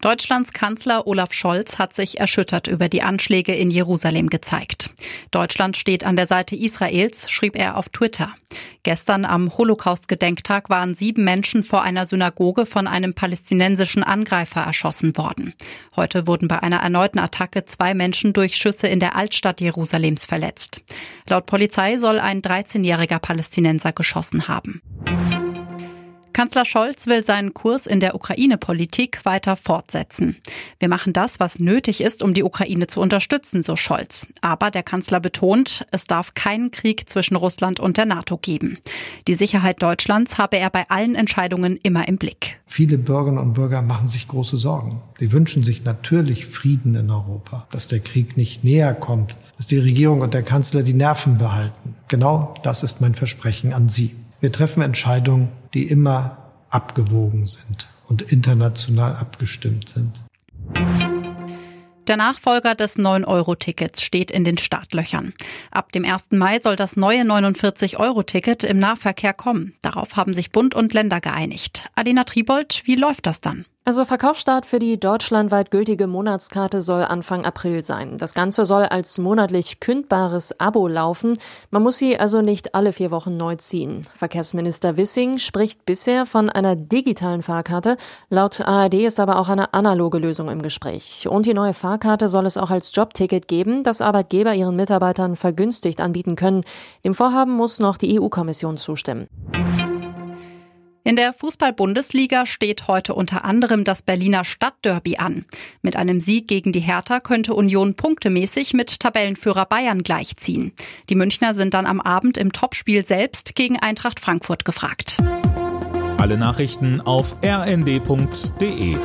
Deutschlands Kanzler Olaf Scholz hat sich erschüttert über die Anschläge in Jerusalem gezeigt. Deutschland steht an der Seite Israels, schrieb er auf Twitter. Gestern am Holocaust-Gedenktag waren sieben Menschen vor einer Synagoge von einem palästinensischen Angreifer erschossen worden. Heute wurden bei einer erneuten Attacke zwei Menschen durch Schüsse in der Altstadt Jerusalems verletzt. Laut Polizei soll ein 13-jähriger Palästinenser geschossen haben. Kanzler Scholz will seinen Kurs in der Ukraine-Politik weiter fortsetzen. Wir machen das, was nötig ist, um die Ukraine zu unterstützen, so Scholz. Aber der Kanzler betont, es darf keinen Krieg zwischen Russland und der NATO geben. Die Sicherheit Deutschlands habe er bei allen Entscheidungen immer im Blick. Viele Bürgerinnen und Bürger machen sich große Sorgen. Sie wünschen sich natürlich Frieden in Europa, dass der Krieg nicht näher kommt, dass die Regierung und der Kanzler die Nerven behalten. Genau das ist mein Versprechen an Sie. Wir treffen Entscheidungen, die immer abgewogen sind und international abgestimmt sind. Der Nachfolger des 9-Euro-Tickets steht in den Startlöchern. Ab dem 1. Mai soll das neue 49-Euro-Ticket im Nahverkehr kommen. Darauf haben sich Bund und Länder geeinigt. Adina Tribold, wie läuft das dann? Also Verkaufsstart für die deutschlandweit gültige Monatskarte soll Anfang April sein. Das Ganze soll als monatlich kündbares Abo laufen. Man muss sie also nicht alle vier Wochen neu ziehen. Verkehrsminister Wissing spricht bisher von einer digitalen Fahrkarte. Laut ARD ist aber auch eine analoge Lösung im Gespräch. Und die neue Fahrkarte soll es auch als Jobticket geben, das Arbeitgeber ihren Mitarbeitern vergünstigt anbieten können. Dem Vorhaben muss noch die EU-Kommission zustimmen. In der Fußball-Bundesliga steht heute unter anderem das Berliner Stadtderby an. Mit einem Sieg gegen die Hertha könnte Union punktemäßig mit Tabellenführer Bayern gleichziehen. Die Münchner sind dann am Abend im Topspiel selbst gegen Eintracht Frankfurt gefragt. Alle Nachrichten auf rnd.de